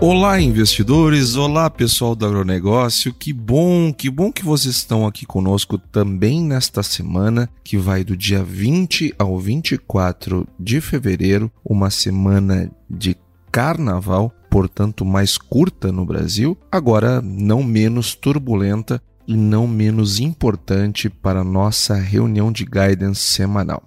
Olá, investidores! Olá, pessoal do agronegócio! Que bom, que bom que vocês estão aqui conosco também nesta semana, que vai do dia 20 ao 24 de fevereiro, uma semana de carnaval, portanto mais curta no Brasil, agora não menos turbulenta e não menos importante para a nossa reunião de guidance semanal.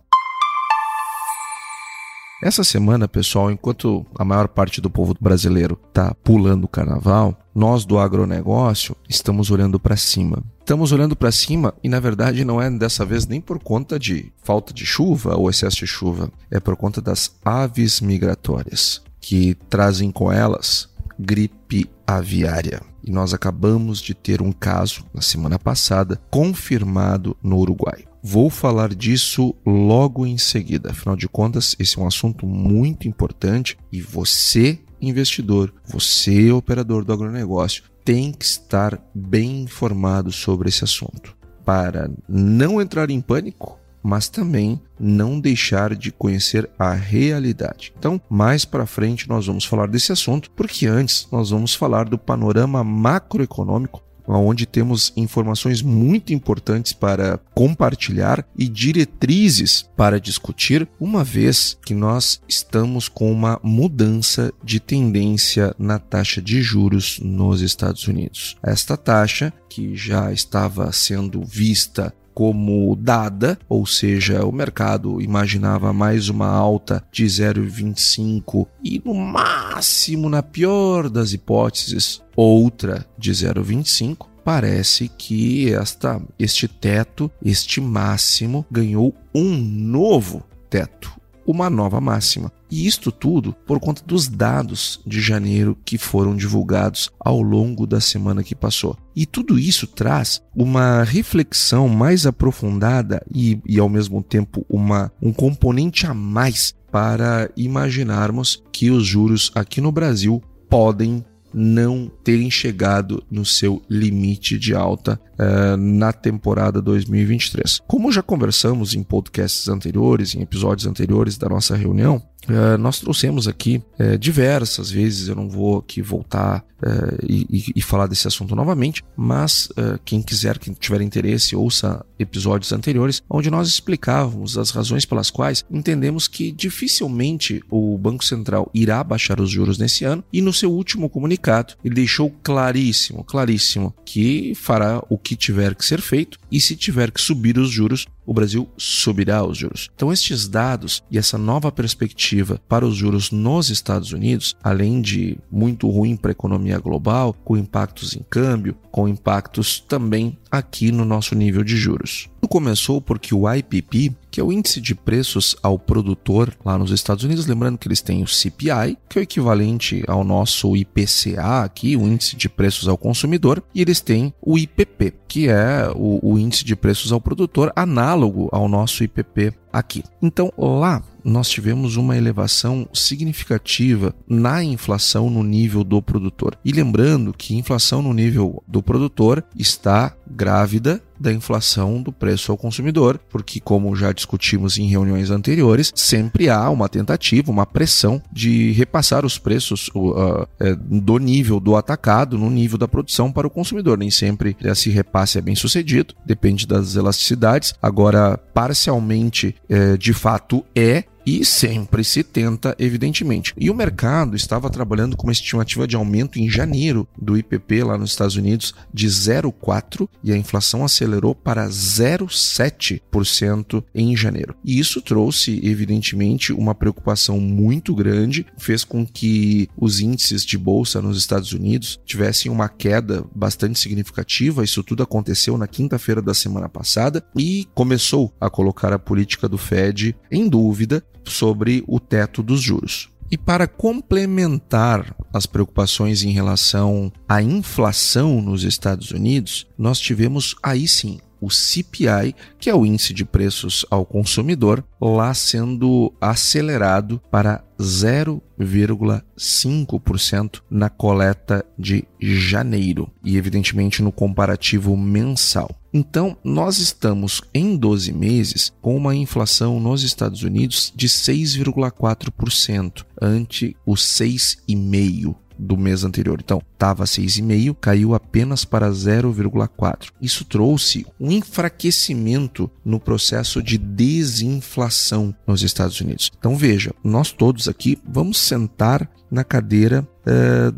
Essa semana, pessoal, enquanto a maior parte do povo brasileiro está pulando o carnaval, nós do agronegócio estamos olhando para cima. Estamos olhando para cima e, na verdade, não é dessa vez nem por conta de falta de chuva ou excesso de chuva, é por conta das aves migratórias, que trazem com elas gripe aviária. E nós acabamos de ter um caso na semana passada confirmado no Uruguai. Vou falar disso logo em seguida. Afinal de contas, esse é um assunto muito importante e você, investidor, você, operador do agronegócio, tem que estar bem informado sobre esse assunto para não entrar em pânico, mas também não deixar de conhecer a realidade. Então, mais para frente nós vamos falar desse assunto, porque antes nós vamos falar do panorama macroeconômico onde temos informações muito importantes para compartilhar e diretrizes para discutir, uma vez que nós estamos com uma mudança de tendência na taxa de juros nos Estados Unidos. Esta taxa, que já estava sendo vista como dada, ou seja, o mercado imaginava mais uma alta de 0,25 e no máximo, na pior das hipóteses, outra de 0,25. Parece que esta, este teto, este máximo, ganhou um novo teto, uma nova máxima. E isto tudo por conta dos dados de janeiro que foram divulgados ao longo da semana que passou. E tudo isso traz uma reflexão mais aprofundada e, e ao mesmo tempo uma, um componente a mais para imaginarmos que os juros aqui no Brasil podem não terem chegado no seu limite de alta uh, na temporada 2023. Como já conversamos em podcasts anteriores, em episódios anteriores da nossa reunião, Uh, nós trouxemos aqui uh, diversas vezes, eu não vou aqui voltar uh, e, e, falar desse assunto novamente, mas quem quiser, quem tiver interesse, ouça episódios anteriores, onde nós explicávamos as razões pelas quais entendemos que dificilmente o Banco Central irá baixar os juros nesse ano, e no seu último comunicado ele deixou claríssimo, claríssimo, que fará o que tiver que ser feito, e se tiver que subir os juros, o Brasil subirá os juros. Então, estes dados e essa nova perspectiva para os juros nos Estados Unidos, além de muito ruim para a economia global, com impactos em câmbio, com impactos também aqui no nosso nível de juros. Começou porque o IPP, que é o índice de preços ao produtor lá nos Estados Unidos, lembrando que eles têm o CPI, que é o equivalente ao nosso IPCA aqui, o índice de preços ao consumidor, e eles têm o IPP, que é o, o índice de preços ao produtor, análogo ao nosso IPP aqui. Então, lá nós tivemos uma elevação significativa na inflação no nível do produtor. E lembrando que inflação no nível do produtor está grávida da inflação do preço ao consumidor, porque, como já discutimos em reuniões anteriores, sempre há uma tentativa, uma pressão de repassar os preços uh, do nível do atacado no nível da produção para o consumidor. Nem sempre esse repasse é bem sucedido, depende das elasticidades. Agora, parcialmente, é, de fato é, E sempre se tenta, evidentemente. E o mercado estava trabalhando com uma estimativa de aumento em janeiro do IPP lá nos Estados Unidos de 0,4 e a inflação acelerou para 0,7% em janeiro. E isso trouxe, evidentemente, uma preocupação muito grande, fez com que os índices de bolsa nos Estados Unidos tivessem uma queda bastante significativa. Isso tudo aconteceu na quinta-feira da semana passada e começou a colocar a política do Fed em dúvida sobre o teto dos juros. E para complementar as preocupações em relação à inflação nos Estados Unidos, nós tivemos aí sim o CPI, que é o índice de preços ao consumidor, lá sendo acelerado para 0,5% na coleta de janeiro e, evidentemente, no comparativo mensal. Então, nós estamos em 12 meses com uma inflação nos Estados Unidos de 6,4%, ante os 6,5% do mês anterior. Então, estava 6,5, caiu apenas para 0,4. Isso trouxe um enfraquecimento no processo de desinflação nos Estados Unidos. Então, veja, nós todos aqui vamos sentar na cadeira, é,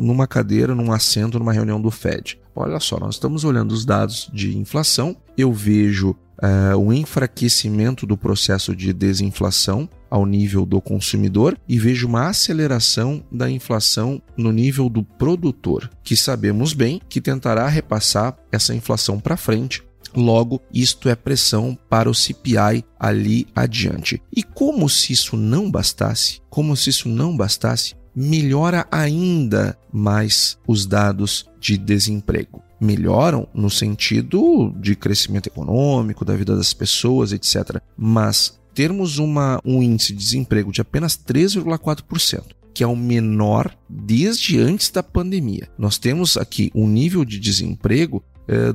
numa cadeira, num assento, numa reunião do Fed. Olha só, nós estamos olhando os dados de inflação. Eu vejo uh, o enfraquecimento do processo de desinflação ao nível do consumidor e vejo uma aceleração da inflação no nível do produtor, que sabemos bem que tentará repassar essa inflação para frente Logo, isto é pressão para o CPI ali adiante. E como se isso não bastasse, como se isso não bastasse, melhora ainda mais os dados de desemprego melhoram no sentido de crescimento econômico, da vida das pessoas, etc. Mas termos uma, um índice de desemprego de apenas 3,4%, que é o menor desde antes da pandemia. Nós temos aqui um nível de desemprego é,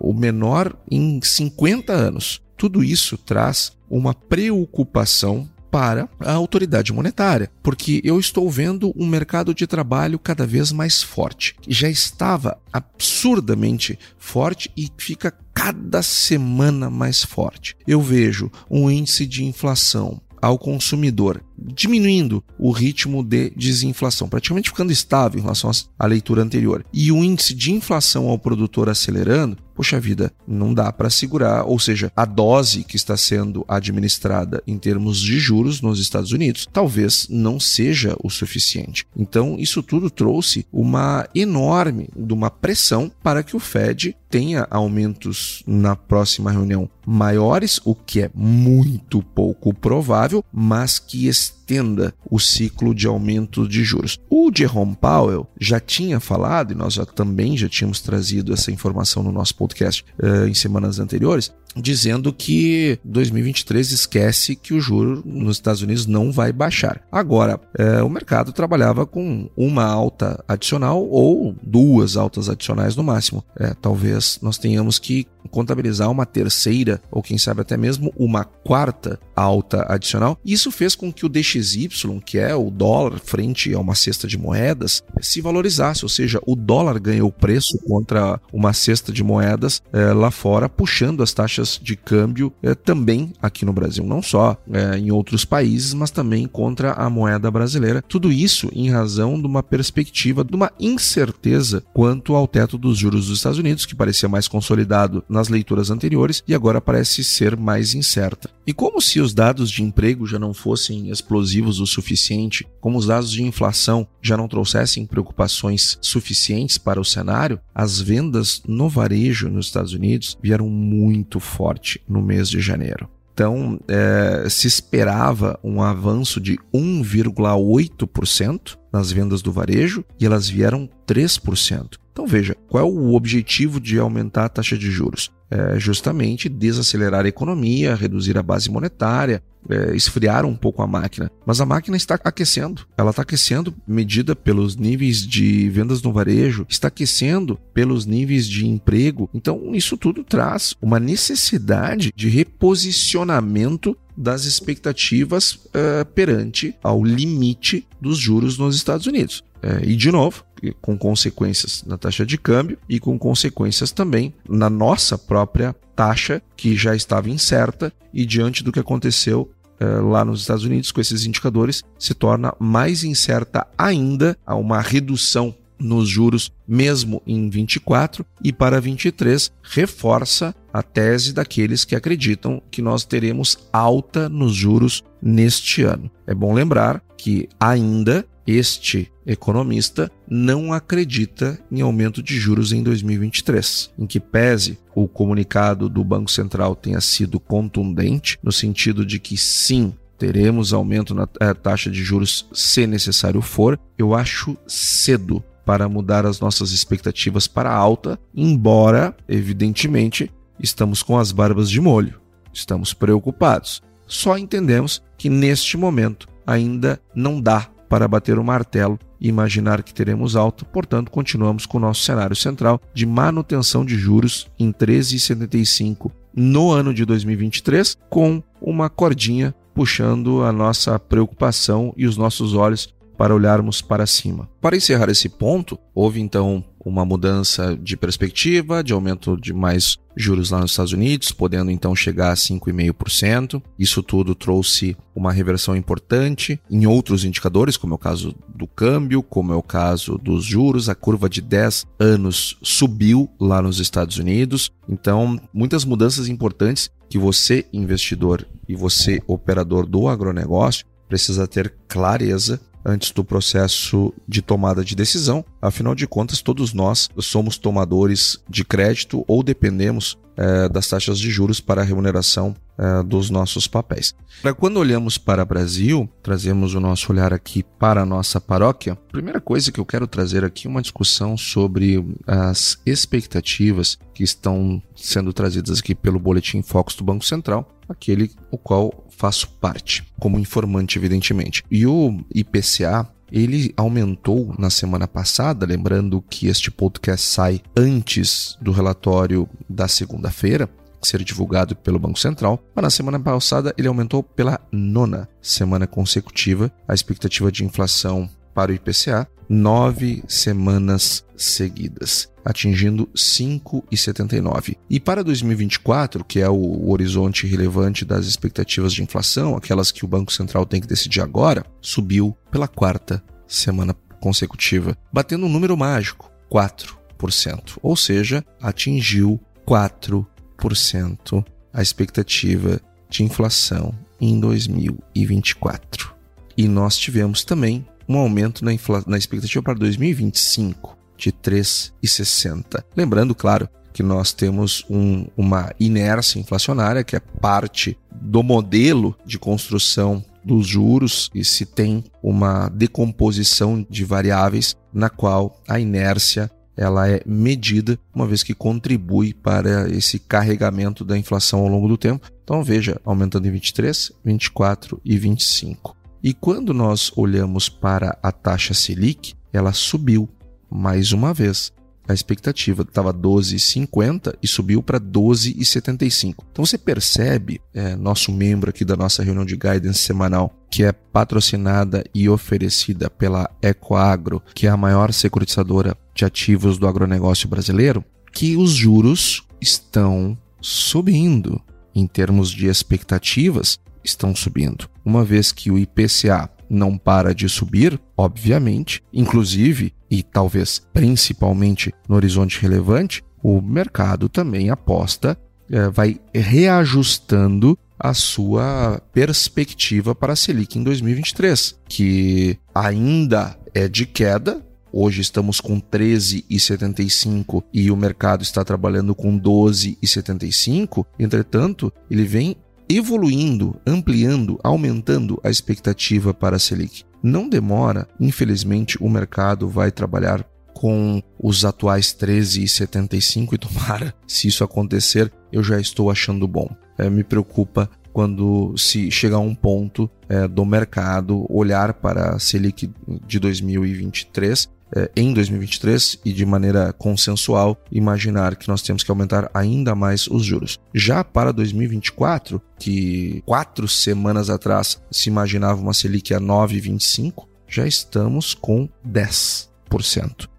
o menor em 50 anos. Tudo isso traz uma preocupação para a autoridade monetária, porque eu estou vendo um mercado de trabalho cada vez mais forte. Já estava absurdamente forte e fica cada semana mais forte. Eu vejo um índice de inflação ao consumidor, diminuindo o ritmo de desinflação, praticamente ficando estável em relação à leitura anterior, e o índice de inflação ao produtor acelerando, poxa vida, não dá para segurar, ou seja, a dose que está sendo administrada em termos de juros nos Estados Unidos talvez não seja o suficiente. Então, isso tudo trouxe uma enorme, de uma pressão para que o Fed tenha aumentos na próxima reunião maiores, o que é muito pouco provável, mas que It's estenda o ciclo de aumento de juros. O Jerome Powell já tinha falado, e nós já também já tínhamos trazido essa informação no nosso podcast uh, em semanas anteriores, dizendo que 2023 esquece que o juro nos Estados Unidos não vai baixar. Agora, é, o mercado trabalhava com uma alta adicional ou duas altas adicionais no máximo. É, talvez nós tenhamos que contabilizar uma terceira ou quem sabe até mesmo uma quarta alta adicional. Isso fez com que o DXY, que é o dólar frente a uma cesta de moedas, se valorizasse, ou seja, o dólar ganhou preço contra uma cesta de moedas é, lá fora, puxando as taxas de câmbio é, também aqui no Brasil, não só é, em outros países, mas também contra a moeda brasileira. Tudo isso em razão de uma perspectiva, de uma incerteza quanto ao teto dos juros dos Estados Unidos, que parecia mais consolidado nas leituras anteriores e agora parece ser mais incerta. E como se os dados de emprego já não fossem explosivos o suficiente, como os dados de inflação já não trouxessem preocupações suficientes para o cenário, as vendas no varejo nos Estados Unidos vieram muito forte no mês de janeiro. Então, é, se esperava um avanço de 1,8% nas vendas do varejo e elas vieram 3%. Então veja, qual é o objetivo de aumentar a taxa de juros? É justamente desacelerar a economia, reduzir a base monetária, é, esfriar um pouco a máquina. Mas a máquina está aquecendo. Ela está aquecendo medida pelos níveis de vendas no varejo, está aquecendo pelos níveis de emprego. Então, isso tudo traz uma necessidade de reposicionamento das expectativas uh, perante ao limite dos juros nos Estados Unidos. Uh, e, de novo, com consequências na taxa de câmbio e com consequências também na nossa própria taxa, que já estava incerta, e diante do que aconteceu eh, lá nos Estados Unidos com esses indicadores se torna mais incerta ainda a uma redução nos juros mesmo em 24 e para 23 reforça a tese daqueles que acreditam que nós teremos alta nos juros neste ano. É bom lembrar que ainda este economista não acredita em aumento de juros em 2023, em que pese o comunicado do Banco Central tenha sido contundente no sentido de que sim, teremos aumento na eh, taxa de juros se necessário for, eu acho cedo para mudar as nossas expectativas para alta, embora, evidentemente, estamos com as barbas de molho, estamos preocupados. Só entendemos que neste momento ainda não dá para bater o martelo e imaginar que teremos alta, portanto, continuamos com o nosso cenário central de manutenção de juros em 13,75 no ano de 2023, com uma cordinha puxando a nossa preocupação e os nossos olhos para olharmos para cima. Para encerrar esse ponto, houve então uma mudança de perspectiva, de aumento de mais juros lá nos Estados Unidos, podendo então chegar a 5,5%. Isso tudo trouxe uma reversão importante em outros indicadores, como é o caso do câmbio, como é o caso dos juros. A curva de 10 anos subiu lá nos Estados Unidos. Então, muitas mudanças importantes que você, investidor, e você, operador do agronegócio, precisa ter clareza antes do processo de tomada de decisão. Afinal de contas, todos nós somos tomadores de crédito ou dependemos é, das taxas de juros para a remuneração é, dos nossos papéis. Quando olhamos para o Brasil, trazemos o nosso olhar aqui para a nossa paróquia. Primeira coisa que eu quero trazer aqui é uma discussão sobre as expectativas que estão sendo trazidas aqui pelo Boletim Focus do Banco Central, aquele o qual faço parte, como informante, evidentemente. E o IPCA, ele aumentou na semana passada, lembrando que este podcast sai antes do relatório da segunda-feira, ser divulgado pelo Banco Central, mas na semana passada ele aumentou pela nona semana consecutiva a expectativa de inflação para o IPCA, nove semanas seguidas atingindo 5,79. E para 2024, que é o horizonte relevante das expectativas de inflação, aquelas que o Banco Central tem que decidir agora, subiu pela quarta semana consecutiva, batendo um número mágico, 4%, ou seja, atingiu 4% a expectativa de inflação em 2024. E nós tivemos também um aumento na, na expectativa para 2025 de 3,60. Lembrando, claro, que nós temos um, uma inércia inflacionária, que é parte do modelo de construção dos juros e se tem uma decomposição de variáveis na qual a inércia ela é medida, uma vez que contribui para esse carregamento da inflação ao longo do tempo. Então veja, aumentando em 23, 24 e 25. E quando nós olhamos para a taxa Selic, ela subiu mais uma vez. A expectativa estava 12,50 e subiu para 12,75. Então você percebe, é, nosso membro aqui da nossa reunião de guidance semanal, que é patrocinada e oferecida pela Ecoagro, que é a maior securitizadora de ativos do agronegócio brasileiro, que os juros estão subindo. Em termos de expectativas, estão subindo. Uma vez que o IPCA não para de subir, obviamente, inclusive e talvez principalmente no horizonte relevante, o mercado também aposta, é, vai reajustando a sua perspectiva para a Selic em 2023, que ainda é de queda. Hoje estamos com 13,75 e o mercado está trabalhando com 12,75. Entretanto, ele vem evoluindo, ampliando, aumentando a expectativa para a Selic. Não demora, infelizmente, o mercado vai trabalhar com os atuais 13,75 e tomara, se isso acontecer, eu já estou achando bom. É, me preocupa quando se chegar a um ponto é, do mercado olhar para a Selic de 2023 é, em 2023 e de maneira consensual imaginar que nós temos que aumentar ainda mais os juros. Já para 2024, que quatro semanas atrás se imaginava uma Selic a 9,25, já estamos com 10%.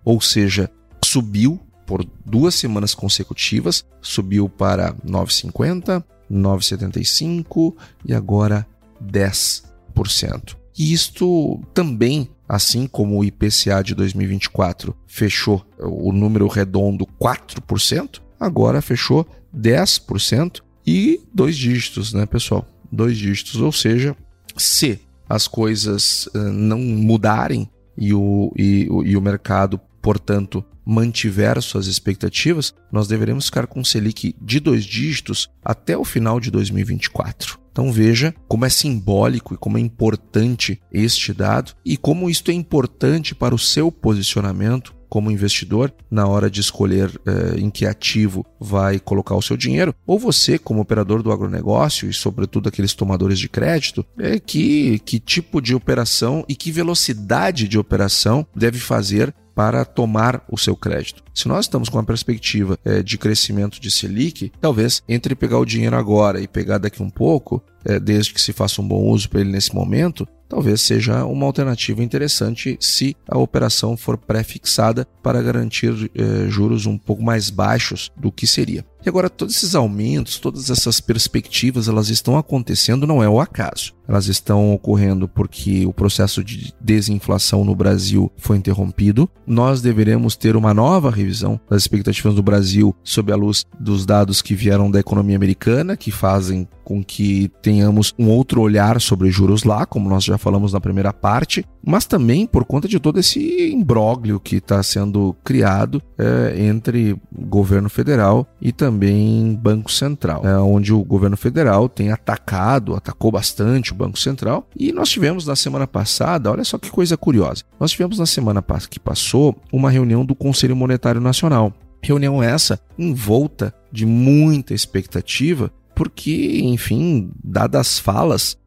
Ou seja, subiu por duas semanas consecutivas, subiu para 9,50, 9,75 e agora 10%. E isto também, assim como o IPCA de 2024 fechou o número redondo 4%, agora fechou 10% e dois dígitos, né, pessoal? Dois dígitos, ou seja, se as coisas uh, não mudarem e o, e, e o mercado, portanto, mantiver suas expectativas, nós deveremos ficar com Selic de dois dígitos até o final de 2024. Então veja como é simbólico e como é importante este dado e como isto é importante para o seu posicionamento como investidor na hora de escolher eh, em que ativo vai colocar o seu dinheiro, ou você, como operador do agronegócio e, sobretudo, aqueles tomadores de crédito, é que, que tipo de operação e que velocidade de operação deve fazer para tomar o seu crédito. Se nós estamos com uma perspectiva é, de crescimento de Selic, talvez entre pegar o dinheiro agora e pegar daqui um pouco, é, desde que se faça um bom uso para ele nesse momento, talvez seja uma alternativa interessante se a operação for pré-fixada para garantir eh, juros um pouco mais baixos do que seria. Agora todos esses aumentos, todas essas perspectivas, elas estão acontecendo não é o acaso. Elas estão ocorrendo porque o processo de desinflação no Brasil foi interrompido. Nós deveremos ter uma nova revisão das expectativas do Brasil sob a luz dos dados que vieram da economia americana, que fazem com que tenhamos um outro olhar sobre juros lá, como nós já falamos na primeira parte, mas também por conta de todo esse imbróglio que está sendo criado é, entre governo federal e também Banco Central, é, onde o governo federal tem atacado, atacou bastante o Banco Central, e nós tivemos na semana passada, olha só que coisa curiosa, nós tivemos na semana que passou uma reunião do Conselho Monetário Nacional. Reunião essa envolta de muita expectativa porque, enfim, dadas as falas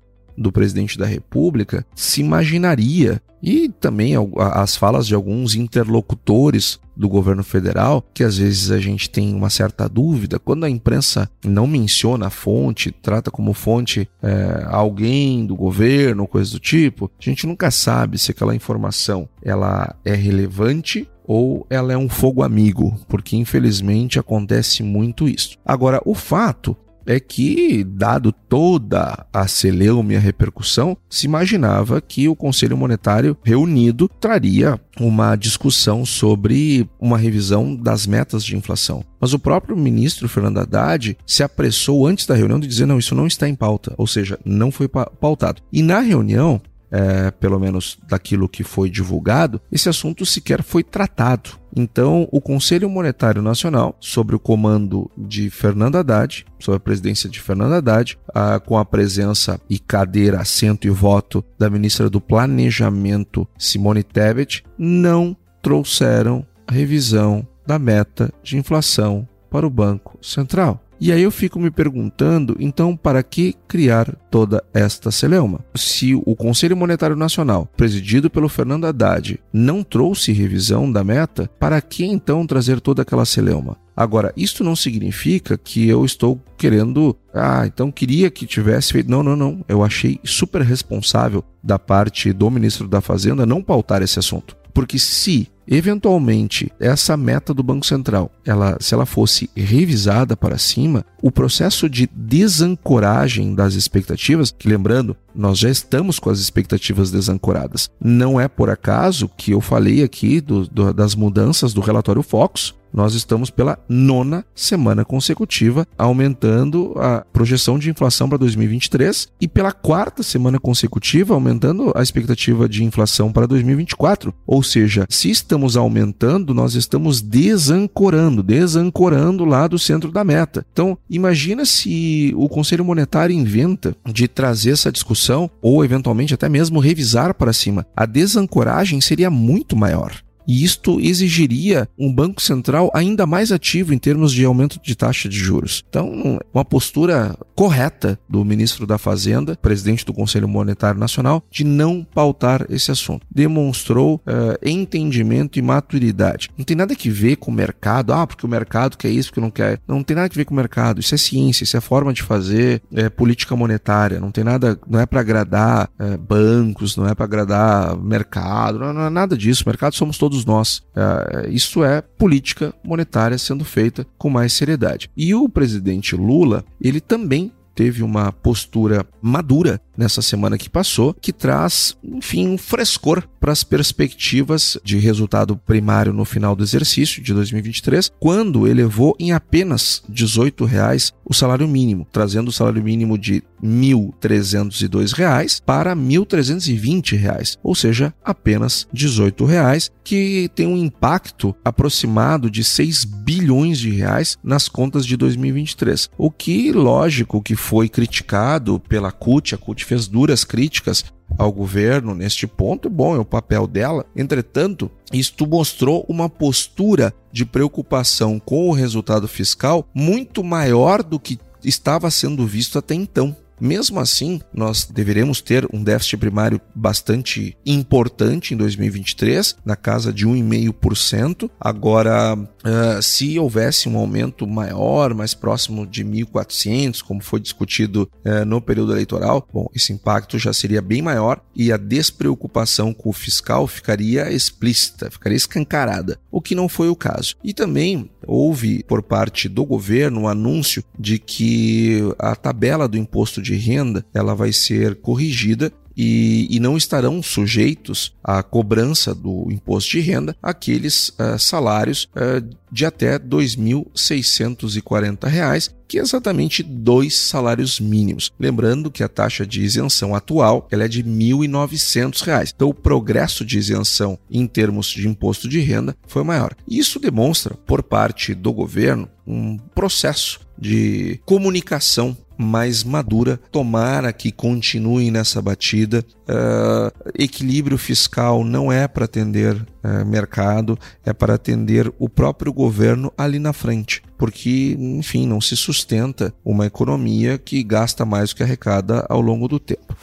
do presidente da República, se imaginaria, e também as falas de alguns interlocutores do governo federal, que às vezes a gente tem uma certa dúvida, quando a imprensa não menciona a fonte, trata como fonte é, alguém do governo, coisa do tipo, a gente nunca sabe se aquela informação ela é relevante ou ela é um fogo amigo, porque infelizmente acontece muito isso. Agora, o fato é que, dado toda a celeuma e a repercussão, se imaginava que o Conselho Monetário reunido traria uma discussão sobre uma revisão das metas de inflação. Mas o próprio ministro Fernando Haddad se apressou antes da reunião de dizer: não, isso não está em pauta, ou seja, não foi pautado. E na reunião, é, pelo menos daquilo que foi divulgado, esse assunto sequer foi tratado. Então, o Conselho Monetário Nacional, sobre o comando de Fernando Haddad, sob a presidência de Fernando Haddad, a, com a presença e cadeira, assento e voto da ministra do Planejamento, Simone Tebet, não trouxeram revisão da meta de inflação para o Banco Central. E aí eu fico me perguntando, então, para que criar toda esta celeuma? Se o Conselho Monetário Nacional, presidido pelo Fernando Haddad, não trouxe revisão da meta, para que então trazer toda aquela celeuma? Agora, isto não significa que eu estou querendo, ah, então queria que tivesse feito. Não, não, não. Eu achei super responsável da parte do ministro da Fazenda não pautar esse assunto. Porque se eventualmente essa meta do Banco Central, ela, se ela fosse revisada para cima, o processo de desancoragem das expectativas, que lembrando, nós já estamos com as expectativas desancoradas. Não é por acaso que eu falei aqui do, do, das mudanças do relatório Focus, nós estamos pela nona semana consecutiva aumentando a projeção de inflação para 2023 e pela quarta semana consecutiva aumentando a expectativa de inflação para 2024. Ou seja, se estamos aumentando, nós estamos desancorando, desancorando lá do centro da meta. Então, imagina se o Conselho Monetário inventa de trazer essa discussão ou eventualmente até mesmo revisar para cima. A desancoragem seria muito maior e isto exigiria um Banco Central ainda mais ativo em termos de aumento de taxa de juros. Então, uma postura correta do ministro da Fazenda, presidente do Conselho Monetário Nacional, de não pautar esse assunto. Demonstrou uh, entendimento e maturidade. Não tem nada que ver com o mercado, ah, porque o mercado quer isso, porque não quer. Não tem nada que ver com o mercado. Isso é ciência, isso é forma de fazer é, política monetária. Não tem nada, não é para agradar é, bancos, não é para agradar mercado, não, não é nada disso. O mercado somos todos todos nós. É, isso é política monetária sendo feita com mais seriedade. E o presidente Lula, ele também teve uma postura madura nessa semana que passou, que traz, enfim, um frescor para as perspectivas de resultado primário no final do exercício de 2023, quando elevou em apenas 18 reais o salário mínimo, trazendo o salário mínimo de R$ 1.302 para R$ 1.320, ou seja, apenas 18 reais, que tem um impacto aproximado de 6 bilhões de reais nas contas de 2023. O que, lógico, que foi criticado pela CUT, a CUT fez duras críticas ao governo neste ponto, bom, é o papel dela. Entretanto, isto mostrou uma postura de preocupação com o resultado fiscal muito maior do que estava sendo visto até então. Mesmo assim, nós deveremos ter um déficit primário bastante importante em 2023, na casa de 1,5%. Agora, uh, se houvesse um aumento maior, mais próximo de 1.400, como foi discutido uh, no período eleitoral, bom, esse impacto já seria bem maior e a despreocupação com o fiscal ficaria explícita, ficaria escancarada, o que não foi o caso. E também houve por parte do governo o um anúncio de que a tabela do imposto de renda ela vai ser corrigida e, e, não estarão sujeitos à cobrança do imposto de renda aqueles uh, salários uh, de até R$ 2.640, que é exatamente dois salários mínimos. Lembrando que a taxa de isenção atual ela é de R$ 1.900. Então, o progresso de isenção em termos de imposto de renda foi maior. Isso demonstra, por parte do governo, um processo de comunicação mais madura. Tomara que continue nessa batida. Uh, equilíbrio fiscal não é para atender uh, mercado, é para atender o próprio governo ali na frente. Porque, enfim, não se sustenta uma economia que gasta mais do que arrecada ao longo do tempo.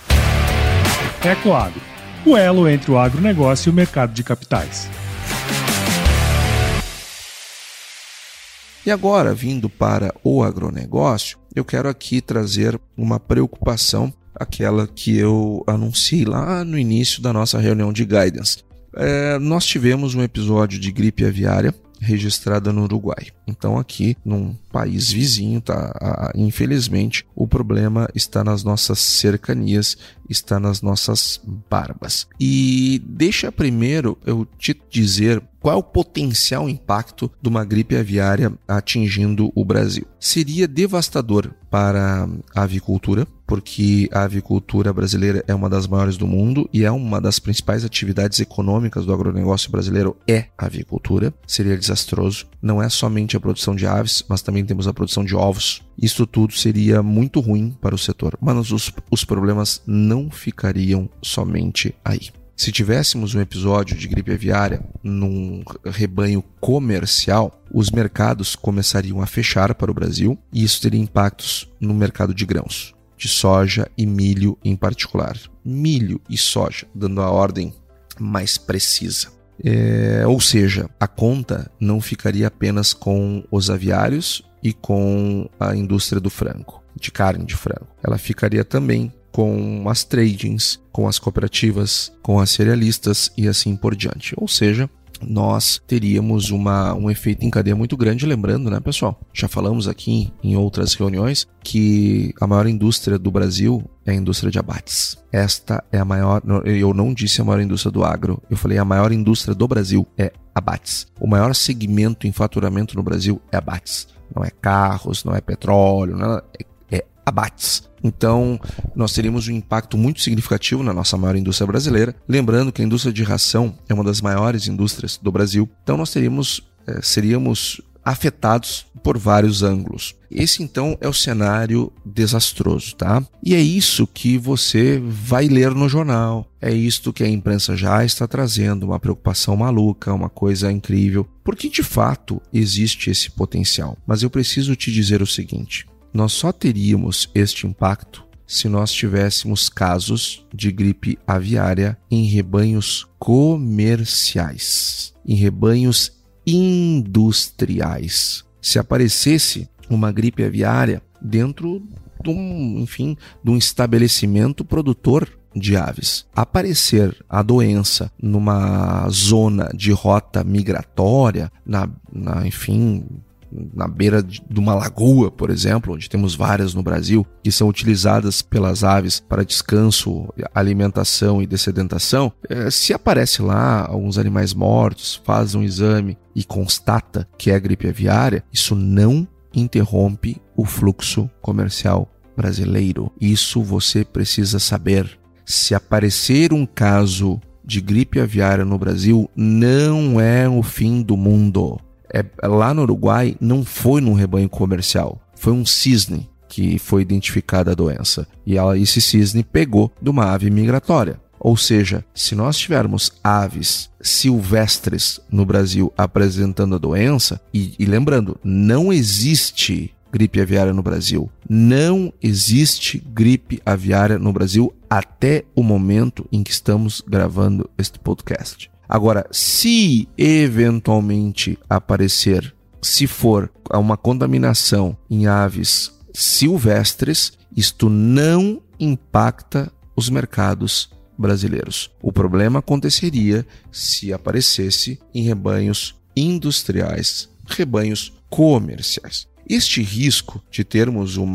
Ecoagro o elo entre o agronegócio e o mercado de capitais. E agora, vindo para o agronegócio, eu quero aqui trazer uma preocupação, aquela que eu anunciei lá no início da nossa reunião de guidance. É, nós tivemos um episódio de gripe aviária registrada no Uruguai. Então aqui num país vizinho, tá? Infelizmente, o problema está nas nossas cercanias, está nas nossas barbas. E deixa primeiro eu te dizer qual é o potencial impacto de uma gripe aviária atingindo o Brasil. Seria devastador para a avicultura, porque a avicultura brasileira é uma das maiores do mundo e é uma das principais atividades econômicas do agronegócio brasileiro é a avicultura. Seria desastroso. Não é somente a produção de aves, mas também temos a produção de ovos. Isso tudo seria muito ruim para o setor, mas os, os problemas não ficariam somente aí. Se tivéssemos um episódio de gripe aviária num rebanho comercial, os mercados começariam a fechar para o Brasil e isso teria impactos no mercado de grãos, de soja e milho em particular. Milho e soja, dando a ordem mais precisa. É, ou seja, a conta não ficaria apenas com os aviários e com a indústria do frango, de carne de frango. Ela ficaria também com as tradings, com as cooperativas, com as cerealistas e assim por diante. Ou seja, nós teríamos uma, um efeito em cadeia muito grande, lembrando, né, pessoal? Já falamos aqui em outras reuniões que a maior indústria do Brasil é a indústria de abates. Esta é a maior, eu não disse a maior indústria do agro, eu falei a maior indústria do Brasil é abates. O maior segmento em faturamento no Brasil é abates. Não é carros, não é petróleo, não é, é abates. Então, nós teríamos um impacto muito significativo na nossa maior indústria brasileira. Lembrando que a indústria de ração é uma das maiores indústrias do Brasil. Então, nós teríamos, é, seríamos afetados por vários ângulos. Esse então é o cenário desastroso, tá? E é isso que você vai ler no jornal. É isto que a imprensa já está trazendo, uma preocupação maluca, uma coisa incrível, porque de fato existe esse potencial. Mas eu preciso te dizer o seguinte: nós só teríamos este impacto se nós tivéssemos casos de gripe aviária em rebanhos comerciais, em rebanhos industriais. Se aparecesse uma gripe aviária dentro de um, enfim, de um estabelecimento produtor de aves. Aparecer a doença numa zona de rota migratória, na, na enfim, na beira de uma lagoa, por exemplo, onde temos várias no Brasil, que são utilizadas pelas aves para descanso, alimentação e dessedentação, é, se aparece lá alguns animais mortos, faz um exame e constata que é gripe aviária, isso não interrompe o fluxo comercial brasileiro. Isso você precisa saber. Se aparecer um caso de gripe aviária no Brasil, não é o fim do mundo. É, lá no Uruguai não foi num rebanho comercial, foi um cisne que foi identificada a doença. E ela, esse cisne pegou de uma ave migratória. Ou seja, se nós tivermos aves silvestres no Brasil apresentando a doença, e, e lembrando, não existe gripe aviária no Brasil. Não existe gripe aviária no Brasil até o momento em que estamos gravando este podcast. Agora, se eventualmente aparecer, se for uma contaminação em aves silvestres, isto não impacta os mercados brasileiros. O problema aconteceria se aparecesse em rebanhos industriais, rebanhos comerciais. Este risco de termos um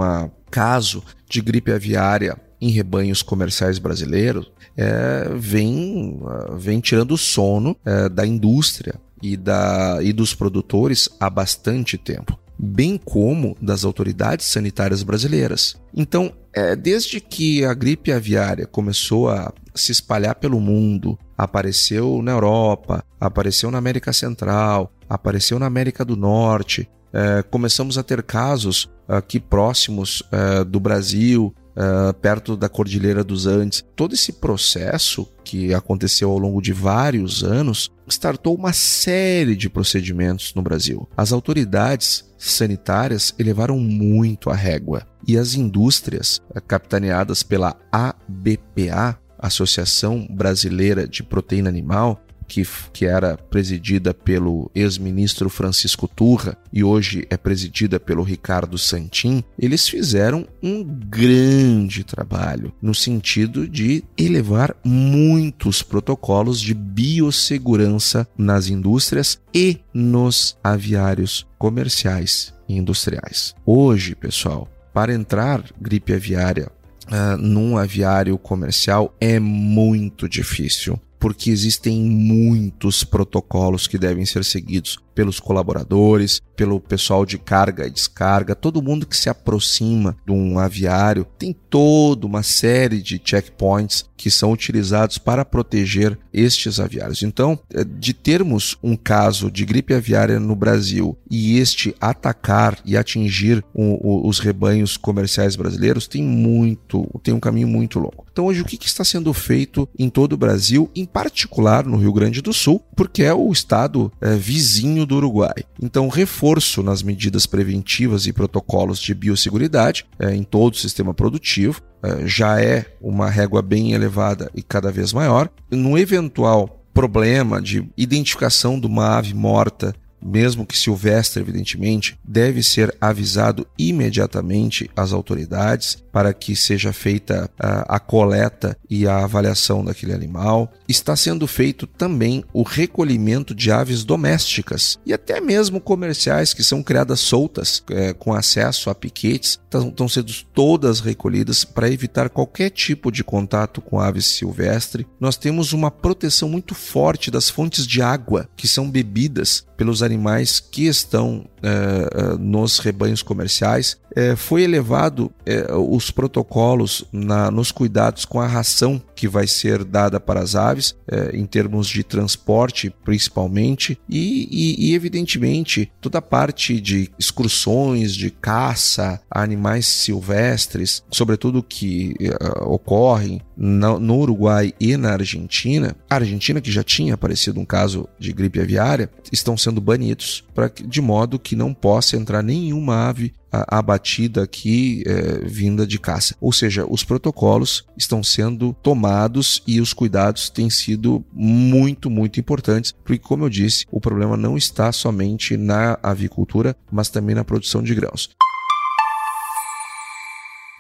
caso de gripe aviária em rebanhos comerciais brasileiros é, vem, vem tirando o sono é, da indústria e, da, e dos produtores há bastante tempo, bem como das autoridades sanitárias brasileiras. Então, é, desde que a gripe aviária começou a se espalhar pelo mundo, apareceu na Europa, apareceu na América Central, apareceu na América do Norte, é, começamos a ter casos aqui próximos é, do Brasil, é, perto da Cordilheira dos Andes. Todo esse processo que aconteceu ao longo de vários anos startou uma série de procedimentos no Brasil. As autoridades sanitárias elevaram muito a régua e as indústrias, capitaneadas pela ABPA, Associação Brasileira de Proteína Animal, que, que era presidida pelo ex-ministro Francisco Turra e hoje é presidida pelo Ricardo Santin, eles fizeram um grande trabalho no sentido de elevar muitos protocolos de biossegurança nas indústrias e nos aviários comerciais e industriais. Hoje, pessoal, para entrar gripe aviária Uh, num aviário comercial é muito difícil porque existem muitos protocolos que devem ser seguidos pelos colaboradores, pelo pessoal de carga e descarga, todo mundo que se aproxima de um aviário tem toda uma série de checkpoints que são utilizados para proteger estes aviários. Então, é, de termos um caso de gripe aviária no Brasil e este atacar e atingir o, o, os rebanhos comerciais brasileiros, tem muito, tem um caminho muito longo. Então, hoje, o que, que está sendo feito em todo o Brasil, em particular no Rio Grande do Sul, porque é o estado é, vizinho do Uruguai. Então, reforço nas medidas preventivas e protocolos de biosseguridade é, em todo o sistema produtivo é, já é uma régua bem elevada e cada vez maior. No eventual problema de identificação de uma ave morta mesmo que silvestre, evidentemente, deve ser avisado imediatamente às autoridades para que seja feita a, a, coleta e a avaliação daquele animal. Está sendo feito também o recolhimento de aves domésticas e até mesmo comerciais que são criadas soltas é, com acesso a piquetes, estão sendo todas recolhidas para evitar qualquer tipo de contato com aves silvestre. Nós temos uma proteção muito forte das fontes de água que são bebidas pelos animais que estão uh, nos rebanhos comerciais. É, foi elevado é, os protocolos na, nos cuidados com a ração que vai ser dada para as aves, é, em termos de transporte principalmente, e, e, e, evidentemente toda a parte de excursões, de caça a animais silvestres, sobretudo que ocorrem no Uruguai e na Argentina. A Argentina, que já tinha aparecido um caso de gripe aviária, estão sendo banidos pra, de modo que não possa entrar nenhuma ave abatida aqui é, vinda de caça. Ou seja, os protocolos estão sendo tomados e os cuidados têm sido muito, muito importantes, porque, como eu disse, o problema não está somente na avicultura, mas também na produção de grãos.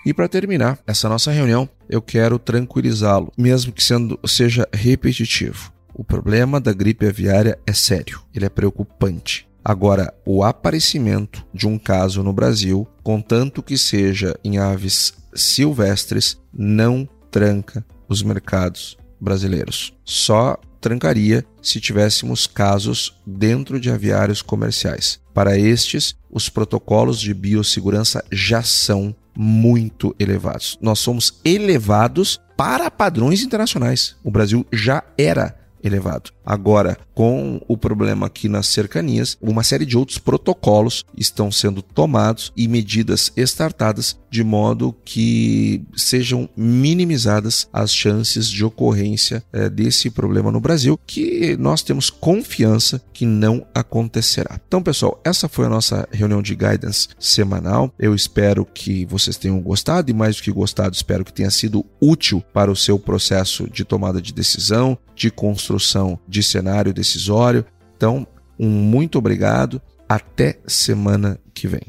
E para terminar essa nossa reunião, eu quero tranquilizá-lo, mesmo que sendo, seja repetitivo. O problema da gripe aviária é sério, ele é preocupante Agora, o aparecimento de um caso no Brasil, contanto que seja em aves silvestres, não tranca os mercados brasileiros. Só trancaria se tivéssemos casos dentro de aviários comerciais. Para estes, os protocolos de biossegurança já são muito elevados. Nós somos elevados para padrões internacionais. O Brasil já era elevado. Agora, com o problema aqui nas cercanias, uma série de outros protocolos estão sendo tomados e medidas estartadas de modo que sejam minimizadas as chances de ocorrência é, desse problema no Brasil, que nós temos confiança que não acontecerá. Então, pessoal, essa foi a nossa reunião de guidance semanal. Eu espero que vocês tenham gostado e mais do que gostado, espero que tenha sido útil para o seu processo de tomada de decisão, de construção de cenário decisório. Então, um muito obrigado. Até semana que vem.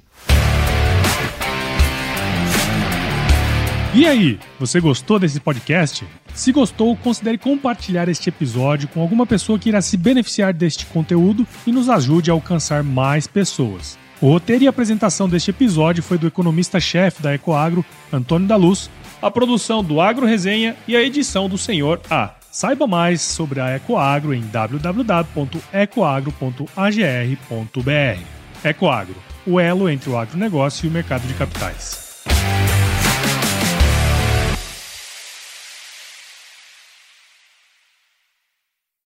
E aí, você gostou desse podcast? Se gostou, considere compartilhar este episódio com alguma pessoa que irá se beneficiar deste conteúdo e nos ajude a alcançar mais pessoas. O roteiro e apresentação deste episódio foi do economista-chefe da Ecoagro, Antônio da Luz, a produção do Agro Resenha e a edição do Senhor A. Saiba mais sobre a Ecoagro em www.ecoagro.agr.br. Ecoagro, o elo entre o agronegócio e o mercado de capitais.